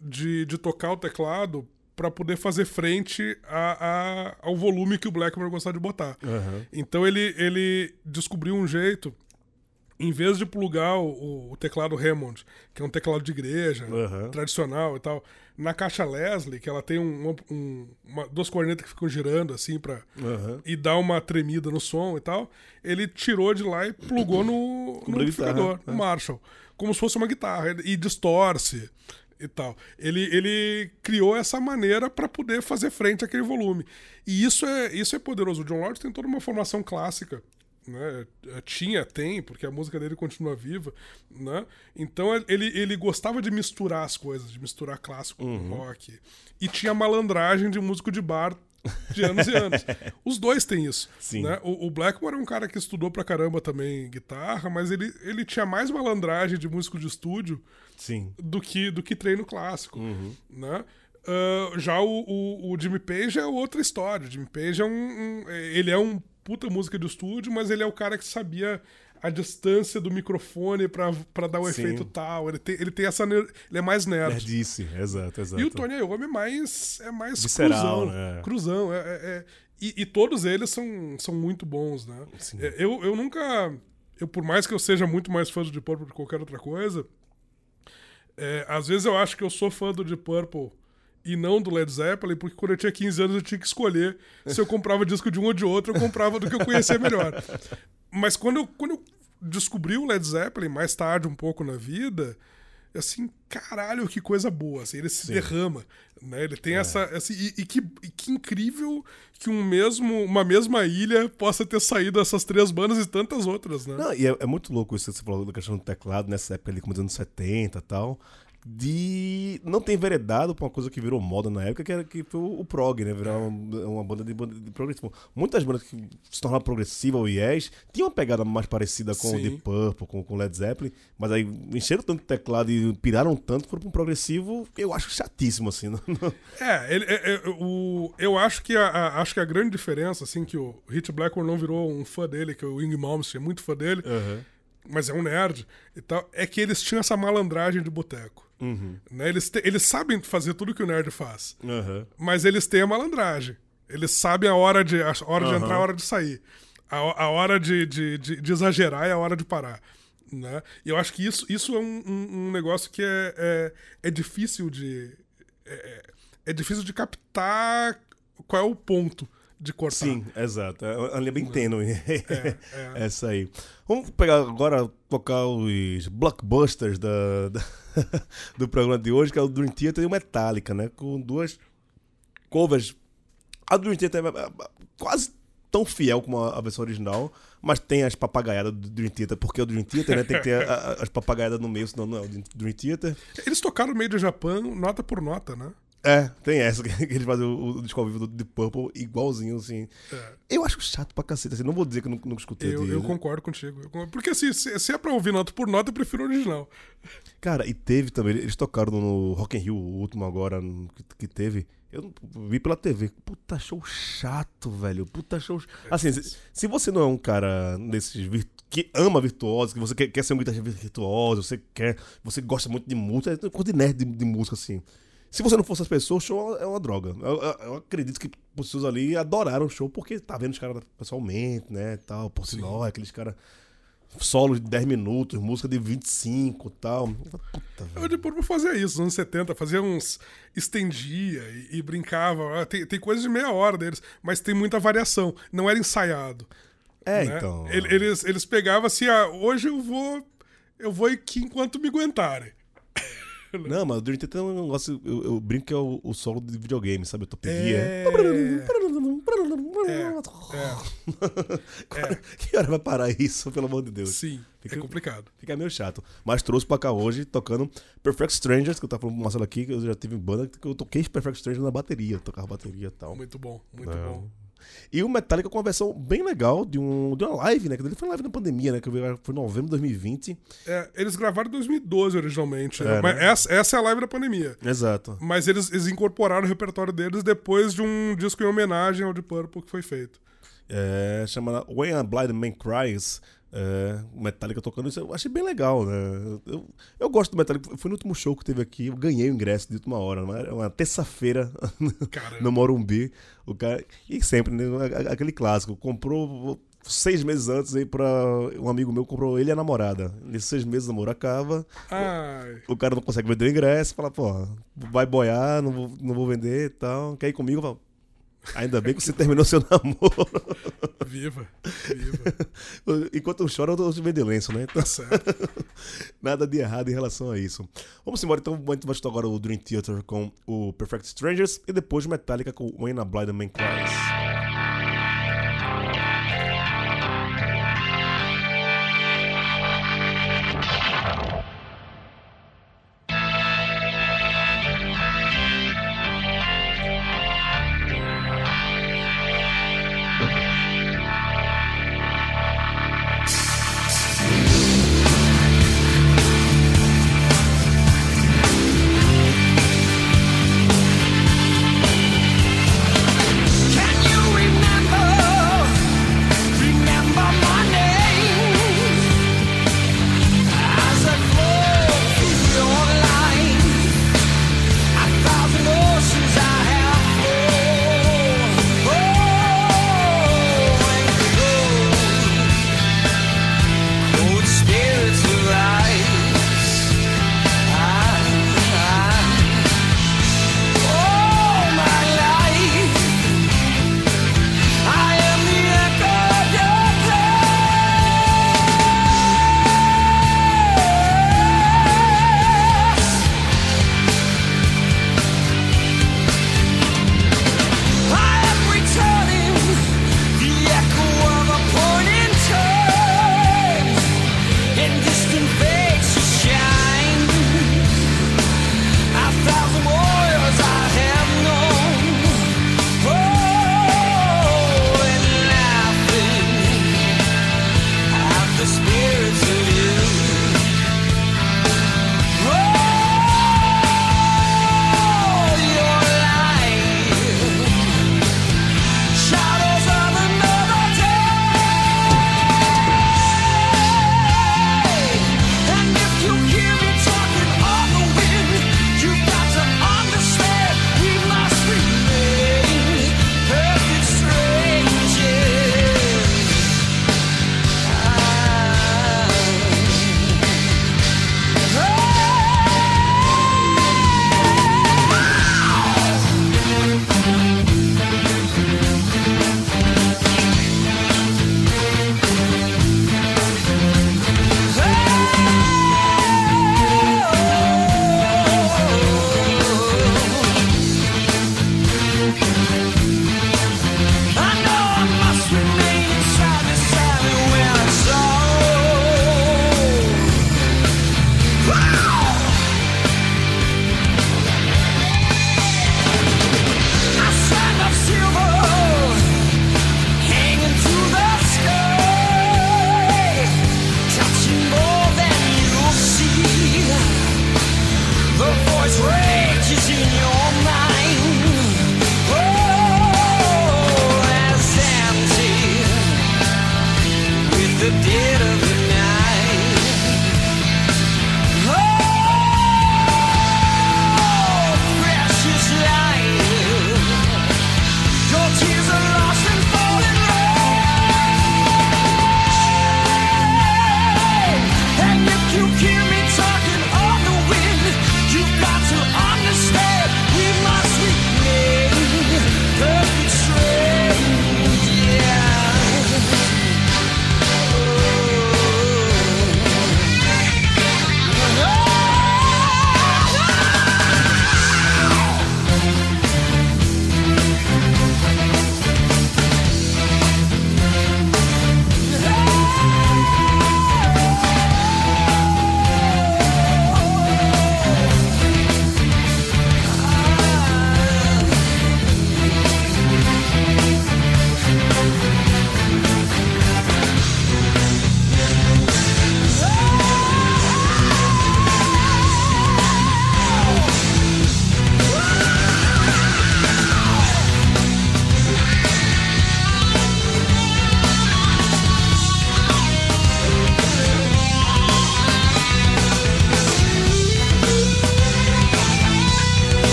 de, de tocar o teclado para poder fazer frente a, a- ao volume que o Blackmore gostava de botar. Aham. Então ele, ele descobriu um jeito, em vez de plugar o, o teclado Hammond, que é um teclado de igreja, Aham. tradicional e tal, na caixa Leslie, que ela tem um, um- uma, duas cornetas que ficam girando assim para Aham. e dá uma tremida no som e tal, ele tirou de lá e plugou no, no amplificador, guitarra, no Marshall, como se fosse uma guitarra, e distorce e tal. Ele, ele criou essa maneira para poder fazer frente àquele volume. E isso é, isso é poderoso. O John Lord tem toda uma formação clássica. Né? Tinha, tem, porque a música dele continua viva. Né? Então ele, ele gostava de misturar as coisas, de misturar clássico com rock. E tinha malandragem de músico de bar de anos e anos. Os dois têm isso. Sim. Né? O, o Blackmore é um cara que estudou pra caramba também guitarra, mas ele, ele tinha mais malandragem de músico de estúdio Sim. do que, do que treino clássico. Né? Ah, já o, o, o Jimmy Page é outra história. O Jimmy Page é um, um- Ele é um puta música de estúdio, mas ele é o cara que sabia a distância do microfone pra dar o Sim. efeito tal. Ele tem, ele tem essa. Ele é mais nerd. Nerdice, exato, exato. E o Tony Iommi é mais, é mais Visceral, cruzão. né? Cruzão. É, é- é- e, e todos eles são, são muito bons, né? Sim. É, Eu, eu nunca. Eu, por mais que eu seja muito mais fã do Deep Purple do que qualquer outra coisa, é, às vezes eu acho que eu sou fã do Deep Purple e não do Led Zeppelin, porque quando eu tinha 15 anos eu tinha que escolher se eu comprava disco de um ou de outro, eu comprava do que eu conhecia melhor. Mas quando eu, quando eu descobri o Led Zeppelin mais tarde um pouco na vida, assim, caralho, que coisa boa, assim, ele se derrama, né? Ele tem essa, essa e, e que, e que incrível que um mesmo, uma mesma ilha possa ter saído essas três bandas e tantas outras, né? Não, e é, é muito louco isso que você falou da questão do teclado nessa época ali, como dos anos 70 e tal. de não ter enveredado pra uma coisa que virou moda na época, que era que foi o prog, né? Virar uma, uma banda de, de progressivo. Muitas bandas que se tornaram progressiva ou yes tinham uma pegada mais parecida com o Sim. Deep Purple, com, com Led Zeppelin, mas aí encheram tanto de teclado e piraram tanto, foram pra um progressivo, eu acho chatíssimo, assim. não- não- É, ele, é, é, o, eu acho que a, a- acho que a grande diferença, assim, que o Hit Blackmore não virou um fã dele, que o Ing Malmsteen é muito fã dele, mas é um nerd e tal, é que eles tinham essa malandragem de boteco. Né? Eles, te- eles sabem fazer tudo que o nerd faz, Aham. mas eles têm a malandragem. Eles sabem a hora de, a hora de Aham. entrar, a hora de sair. A, a hora de, de, de, de exagerar e a hora de parar. Né? E eu acho que isso, isso é um, um- um negócio que é, é, é difícil de. É, é difícil de captar qual é o ponto de cortar. Sim, exato. É uma linha bem tênue. é. Essa aí. Vamos pegar agora, tocar os blockbusters da, da- do programa de hoje, que é o Dream Theater e o Metallica, né? Com duas covers. A Dream Theater é é, quase tão fiel como a, a versão original, mas tem as papagaiadas do Dream Theater, porque o Dream Theater né, tem que ter a- a- as papagaiadas no meio, senão não é o Dream Theater. Eles tocaram meio do Japão, nota por nota, né? É, tem essa, que eles fazem o, o disco ao vivo do Deep Purple igualzinho, assim. É. Eu acho chato pra cacete, assim, não vou dizer que eu nunca, nunca escutei Eu, eu concordo contigo. Eu concordo. Porque assim, se, se é pra ouvir nota por nota, eu prefiro o original. Cara, e teve também, eles tocaram no Rock in Rio, o último agora que, que teve. Eu não- vi pela TV. Puta show chato, velho. Puta show. ch- Assim, se, se você não é um cara desses vir- que ama virtuosos, que você quer, quer ser um guitarrista virtuoso, você quer, você gosta muito de música, é coisa de nerd de, de música assim. Se você não fosse as pessoas, o show é uma droga. Eu, eu- eu acredito que as pessoas ali adoraram o show porque tá vendo os caras pessoalmente, né, tal, por sinal, aqueles caras solo de 10 minutos, música de 25 e tal. Puta, Eu de Purple fazia isso, nos anos 70, fazia uns. estendia e, e brincava. Ah, Tem, tem coisa de meia hora deles, mas tem muita variação. Não era ensaiado. É, né? então. Ele- Eles, eles pegavam assim, ah, hoje eu vou. Eu vou aqui enquanto me aguentarem. Não, mas o Dream Theater é um negócio. Eu, eu brinco que é o, o solo de videogame, sabe? Utopia. É. Cara, Que hora vai parar isso, pelo amor de Deus? Sim, Fica- é complicado. Fica meio chato. Mas trouxe pra cá hoje tocando Perfect Strangers, que eu tava falando pro Marcelo aqui, que eu já tive em banda, que eu toquei Perfect Strangers na bateria, tocava bateria e tal. Muito bom, muito É. bom. E o Metallica com uma versão bem legal de, um, de uma live, né? Que ele foi uma live na pandemia, né? Que foi em novembro de 2020. É, eles gravaram em 2012 originalmente. É, mas né? essa, essa é a live da pandemia. Exato. Mas eles, eles incorporaram o repertório deles depois de um disco em homenagem ao Deep Purple que foi feito. É, chama When a Blind Man Cries. É, o Metallica tocando isso, eu achei bem legal, né? Eu, eu gosto do Metallica. Foi no último show que teve aqui, eu ganhei o ingresso de última hora, né? Era uma terça-feira no Morumbi. O cara, e sempre, né? Aquele clássico. Comprou seis meses antes aí pra. Um amigo meu comprou ele e a namorada. Nesses seis meses o namoro acaba. Ai, O cara não consegue vender o ingresso, fala, pô, vai boiar, não vou, não vou vender e tal. Quer ir comigo? Eu falo, Ainda bem que você terminou seu namoro. viva, viva. Enquanto eu choro, eu tô vendo lenço, né? Então, Tá certo. nada de errado em relação a isso. Vamos embora, então. A gente vai escutar agora o Dream Theater com o Perfect Strangers e depois o Metallica com When a Blind Man Cries.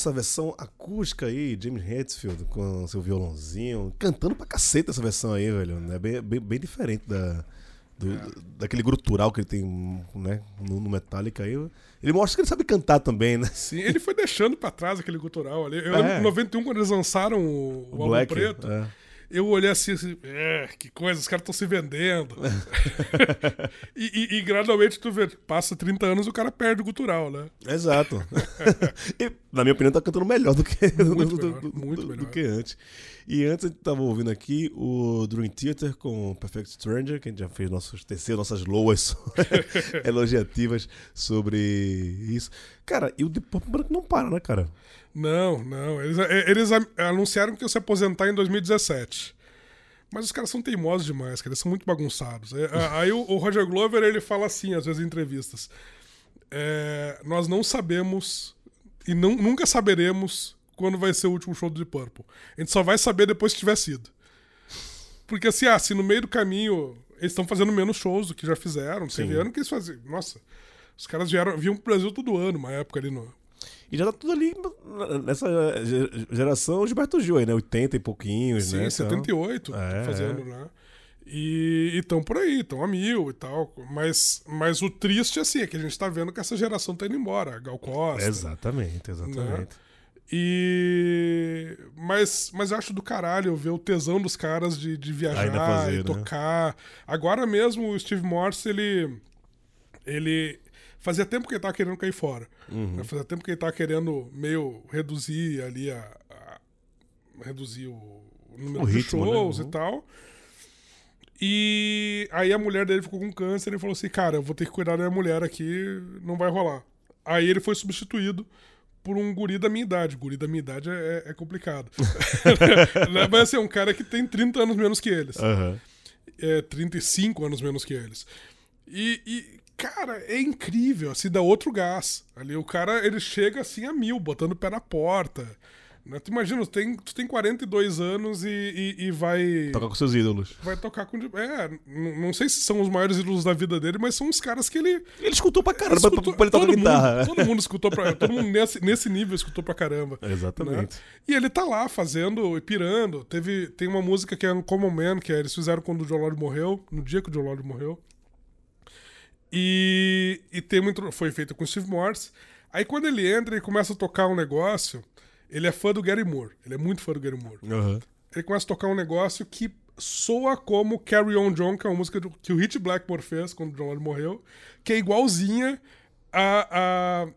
Essa versão acústica aí, James Hetfield com seu violãozinho, cantando pra caceta essa versão aí, velho. É bem, bem, bem diferente da, do- daquele grutural que ele tem né, no, no Metallica aí. Ele mostra que ele sabe cantar também, né? Sim, ele foi deixando pra trás aquele gutural ali. Eu É. lembro em 91, quando eles lançaram o, o, álbum preto, é. Eu olhei assim, assim é, que coisa, os caras estão se vendendo. e, e- e gradualmente tu vê, passa 30 anos o cara perde o gutural, né? Exato. e, na minha opinião, tá cantando melhor do que, Muito do, melhor, do- muito do- do melhor. que antes. E antes a gente tava ouvindo aqui o Dream Theater com Perfect Stranger, que a gente já fez nossos teceu nossas loas elogiativas sobre isso. Cara, e o Deep Purple Branco não para, né, cara? Não, não. Eles, é, eles anunciaram que iam se aposentar em 2017. Mas os caras são teimosos demais, cara. Eles são muito bagunçados. É, Aí o, o Roger Glover, ele fala assim, às vezes em entrevistas. é, nós não sabemos e não, nunca saberemos quando vai ser o último show do Deep Purple. A gente só vai saber depois que tiver sido. Porque assim, ah, se no meio do caminho eles estão fazendo menos shows do que já fizeram, teve ano que eles faziam. Nossa, os caras vieram, vinham pro Brasil todo ano, uma época ali no, E já tá tudo ali nessa ge- geração Gilberto Gil aí, né? 80 e pouquinhos, Sim, né? 78 É, fazendo, né? E estão por aí, estão a mil e tal. Mas, mas o triste, assim, é que a gente tá vendo que essa geração tá indo embora. Gal Costa. Exatamente, exatamente. E. Mas, mas eu acho do caralho ver o tesão dos caras de, de viajar fazer, e né? tocar. Agora mesmo o Steve Morse, ele. Ele fazia tempo que ele tava querendo cair fora. Uhum. né? Fazia tempo que ele tava querendo meio reduzir ali a. a- reduzir o, número O de ritmo, né? shows Uhum. e tal. E aí a mulher dele ficou com câncer e falou assim: Cara, eu vou ter que cuidar da minha mulher aqui, não vai rolar. Aí ele foi substituído por um guri da minha idade. Guri da minha idade é, é complicado. Né? Mas assim, é um cara que tem 30 anos menos que eles. Aham. É, 35 anos menos que eles. E, e, cara, é incrível, assim, dá outro gás. Ali o cara, ele chega assim a mil, botando o pé na porta. Né? Tu imagina, tu tem, tu tem 42 anos e, e, e vai... Toca com seus ídolos. Vai tocar com. É, não sei se são os maiores ídolos da vida dele, mas são os caras que ele. Ele escutou pra caramba escutou- pra, pra ele tocar todo guitarra. Mundo, todo mundo escutou pra. Todo mundo nesse, nesse nível escutou pra caramba. Exatamente. né? E ele tá lá fazendo e pirando. Teve, tem uma música que é um Common Man, que é- eles fizeram quando o John Lord morreu, no dia que o John Lord morreu. E, e tem muito, foi feita com o Steve Morse. Aí quando ele entra e começa a tocar um negócio, ele é fã do Gary Moore. Ele é muito fã do Gary Moore Aham. ele começa a tocar um negócio que soa como Carry On John, que é uma música que o Hit Blackmore fez quando o John Lennon morreu, que é igualzinha a, a,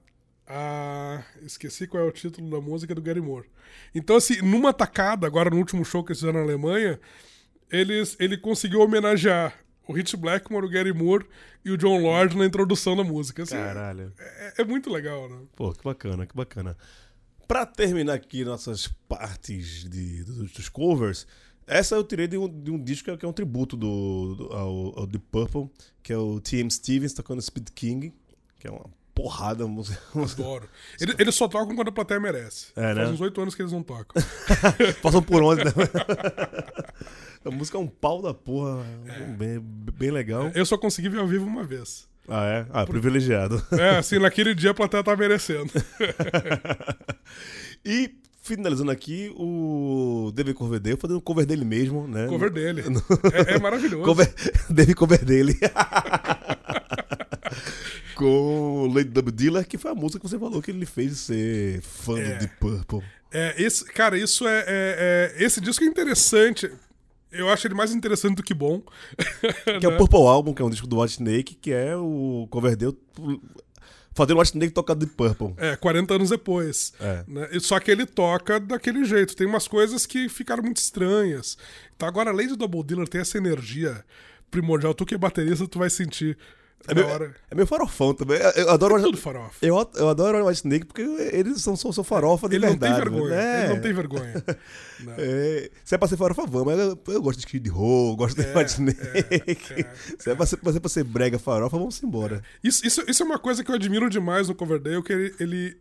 a- Esqueci qual é o título da música do Gary Moore. Então, assim, numa tacada, agora no último show que eles fizeram na Alemanha, eles, ele conseguiu homenagear o Hit Blackmore, o Gary Moore e o John Lord na introdução da música. Assim, Caralho. é, é muito legal, né? Pô, que bacana, que bacana. Pra terminar aqui nossas partes de, dos, covers, essa eu tirei de um, de um disco que é- é um tributo do, do- ao, ao Deep Purple, que é o T.M. Stevens tocando Speed King, que é uma porrada. música- Adoro. Ele- Eles só tocam quando a plateia merece. É, né? Faz uns oito anos que eles não tocam. Passou por onde, né? A música é um pau da porra, bem, bem legal. Eu só consegui ver ao vivo uma vez. Ah, é? Ah, privilegiado. É, assim, naquele dia a plateia tá merecendo. E finalizando aqui, o David Coverdale fazendo o cover dele mesmo, né? Cover dele. É, é maravilhoso. Cover, David cover dele. Com Lady Dub Dealer, que foi a música que você falou que ele fez ser fã É. Deep Purple. É, esse, cara, isso é, é- é- Esse disco é interessante. Eu acho ele mais interessante do que bom. Que é o Purple Album, que é um disco do White Snake, que é o Coverdale fazendo o White Snake tocar Deep Purple. É, 40 anos depois. É. né? Só que ele toca daquele jeito. Tem umas coisas que ficaram muito estranhas. Então agora, além do Double Dealer, tem essa energia primordial. Tu que é baterista, tu vai sentir É meio, hora. é meio farofão também. Eu- Eu adoro, Tudo farofa. eu, eu adoro o White Snake porque eles são, são, são farofa de Ele não tem verdade. vergonha. né? Ele não tem vergonha. Não. É, se é pra ser farofa, vamos. Eu, eu gosto de Skid Row, gosto de É, White Snake. é, se, é pra ser, se é pra ser brega farofa, vamos embora. Isso, isso, isso é uma coisa que eu admiro demais no Coverdale, que ele, ele,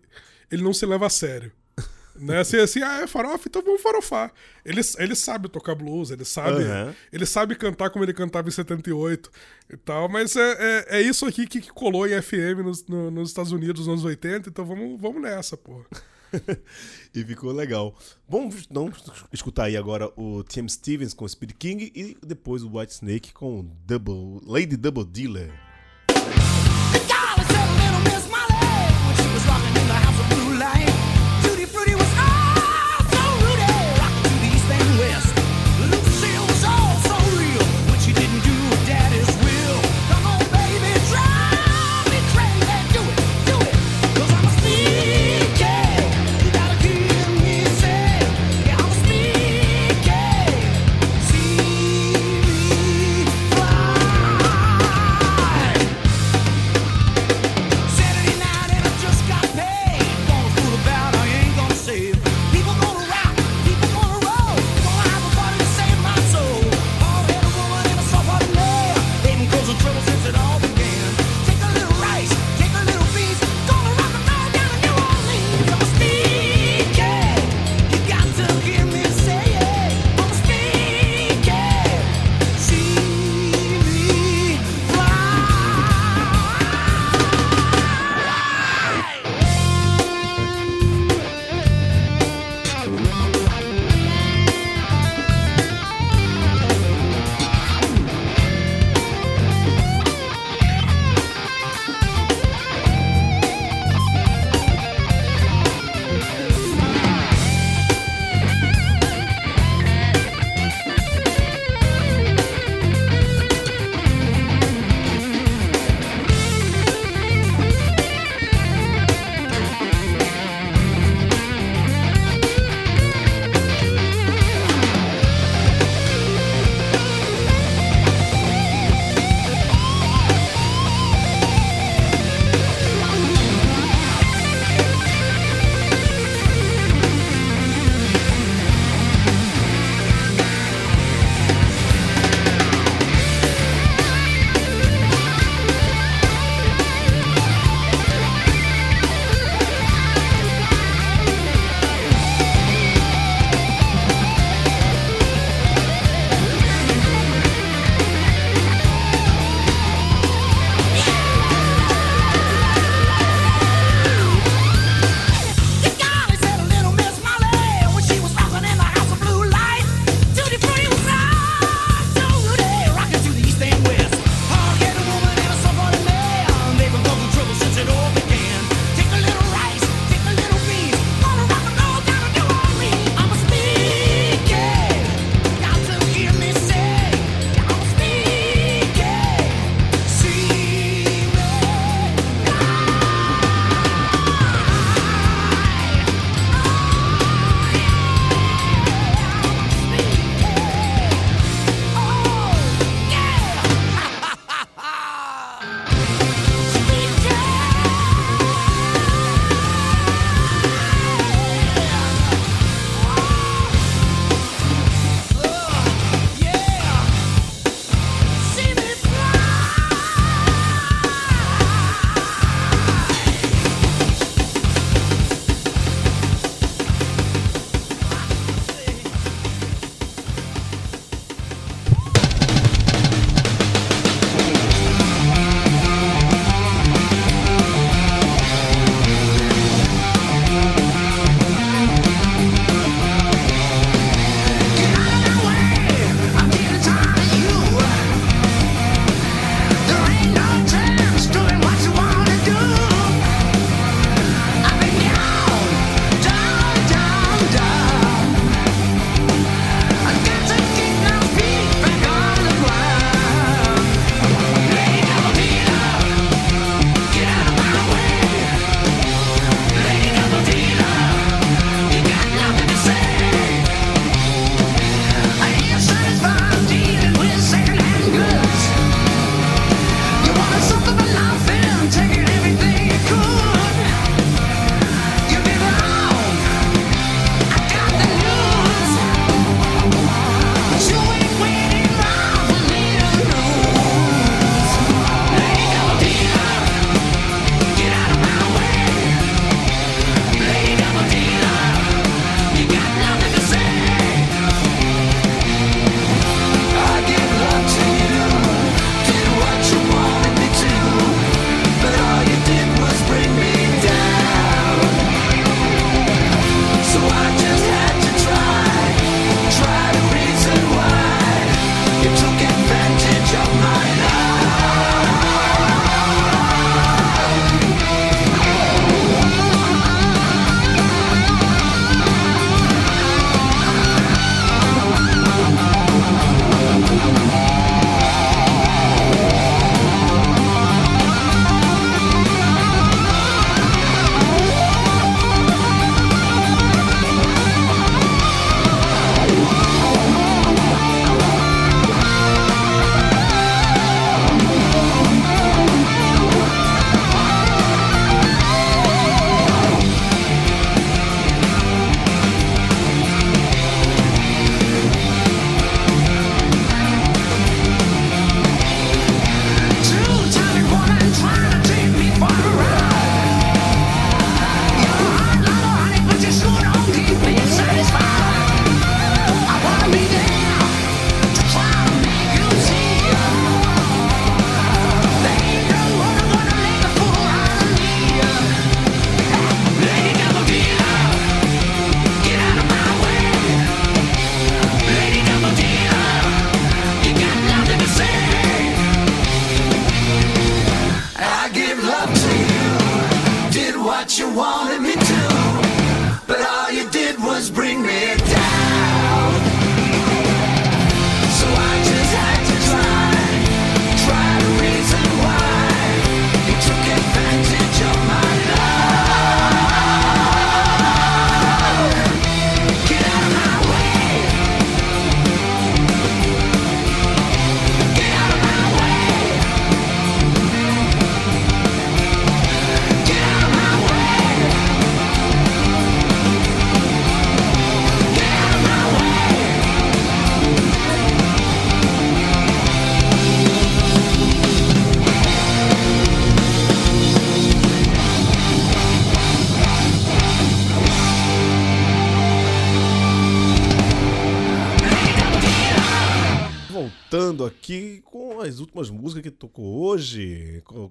ele não se leva a sério. Né? Assim, assim, ah, é farofa, então vamos farofar. Ele, ele sabe tocar blues, ele sabe, Aham. ele sabe cantar como ele cantava em 78 e tal, mas é, é, é isso aqui que, que colou em FM nos, no- nos Estados Unidos nos anos 80, então vamos, vamos nessa, porra. E ficou legal. Vamos não escutar aí agora o Tim Stevens com Speed King e depois o White Snake com Double, Lady Double Dealer.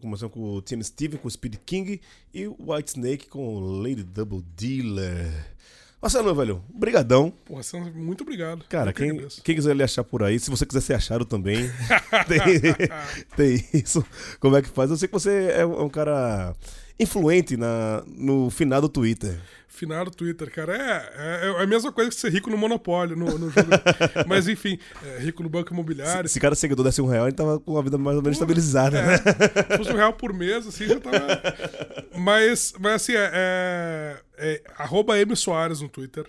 Começando com o Tim Steven com Speed King e o White Snake com Lady Double Dealer. Marcelo, meu velho, brigadão. Porra, muito obrigado. Cara, quem, quem quiser lhe achar por aí, se você quiser ser achado também, tem, tem isso. Como é que faz? Eu sei que você é um é um cara influente na, no final do Twitter. Finado Twitter, cara. É, é, é a mesma coisa que ser rico no Monopólio, no, no jogo. Mas enfim, é, rico no Banco Imobiliário. Se cada seguidor desse um real, ele tava com a vida mais ou menos estabilizada, né? Se fosse um real por mês, assim, já tava. Mas, mas assim, é, é, é arroba M Soares no Twitter.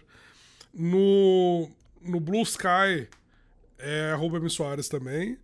No, no Blue Sky é arroba M Soares também.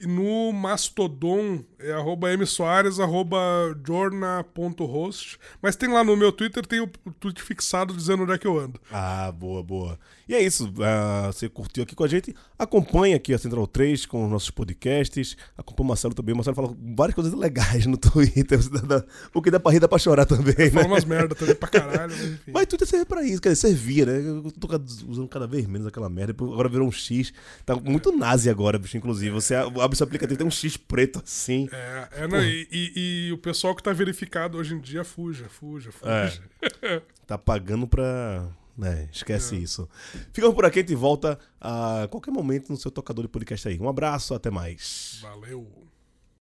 E no Mastodon é arroba M Soares, arroba jorna.host. Mas tem lá no meu Twitter, tem o tweet fixado dizendo onde é que eu ando. Ah, boa, boa. E é isso. ah, você curtiu aqui com a gente? Acompanha aqui a Central 3 com os nossos podcasts. Acompanha o Marcelo também. O Marcelo fala várias coisas legais no Twitter. Dá- dá- O que dá pra rir, dá pra chorar também, né? Fala umas merda também pra caralho, mas enfim. Mas Twitter serve pra isso, quer dizer, servia, né? Eu tô usando cada vez menos aquela merda. Agora virou um X. Tá muito nazi agora, bicho, inclusive. Você abre seu aplicativo, tem um X preto assim. É, é não, e, e- e o pessoal que tá verificado hoje em dia, fuja, fuja, fuja. Tá pagando pra. Né, esquece isso. Ficamos por aqui, a gente volta a qualquer momento no seu tocador de podcast aí. Um abraço, até mais. Valeu.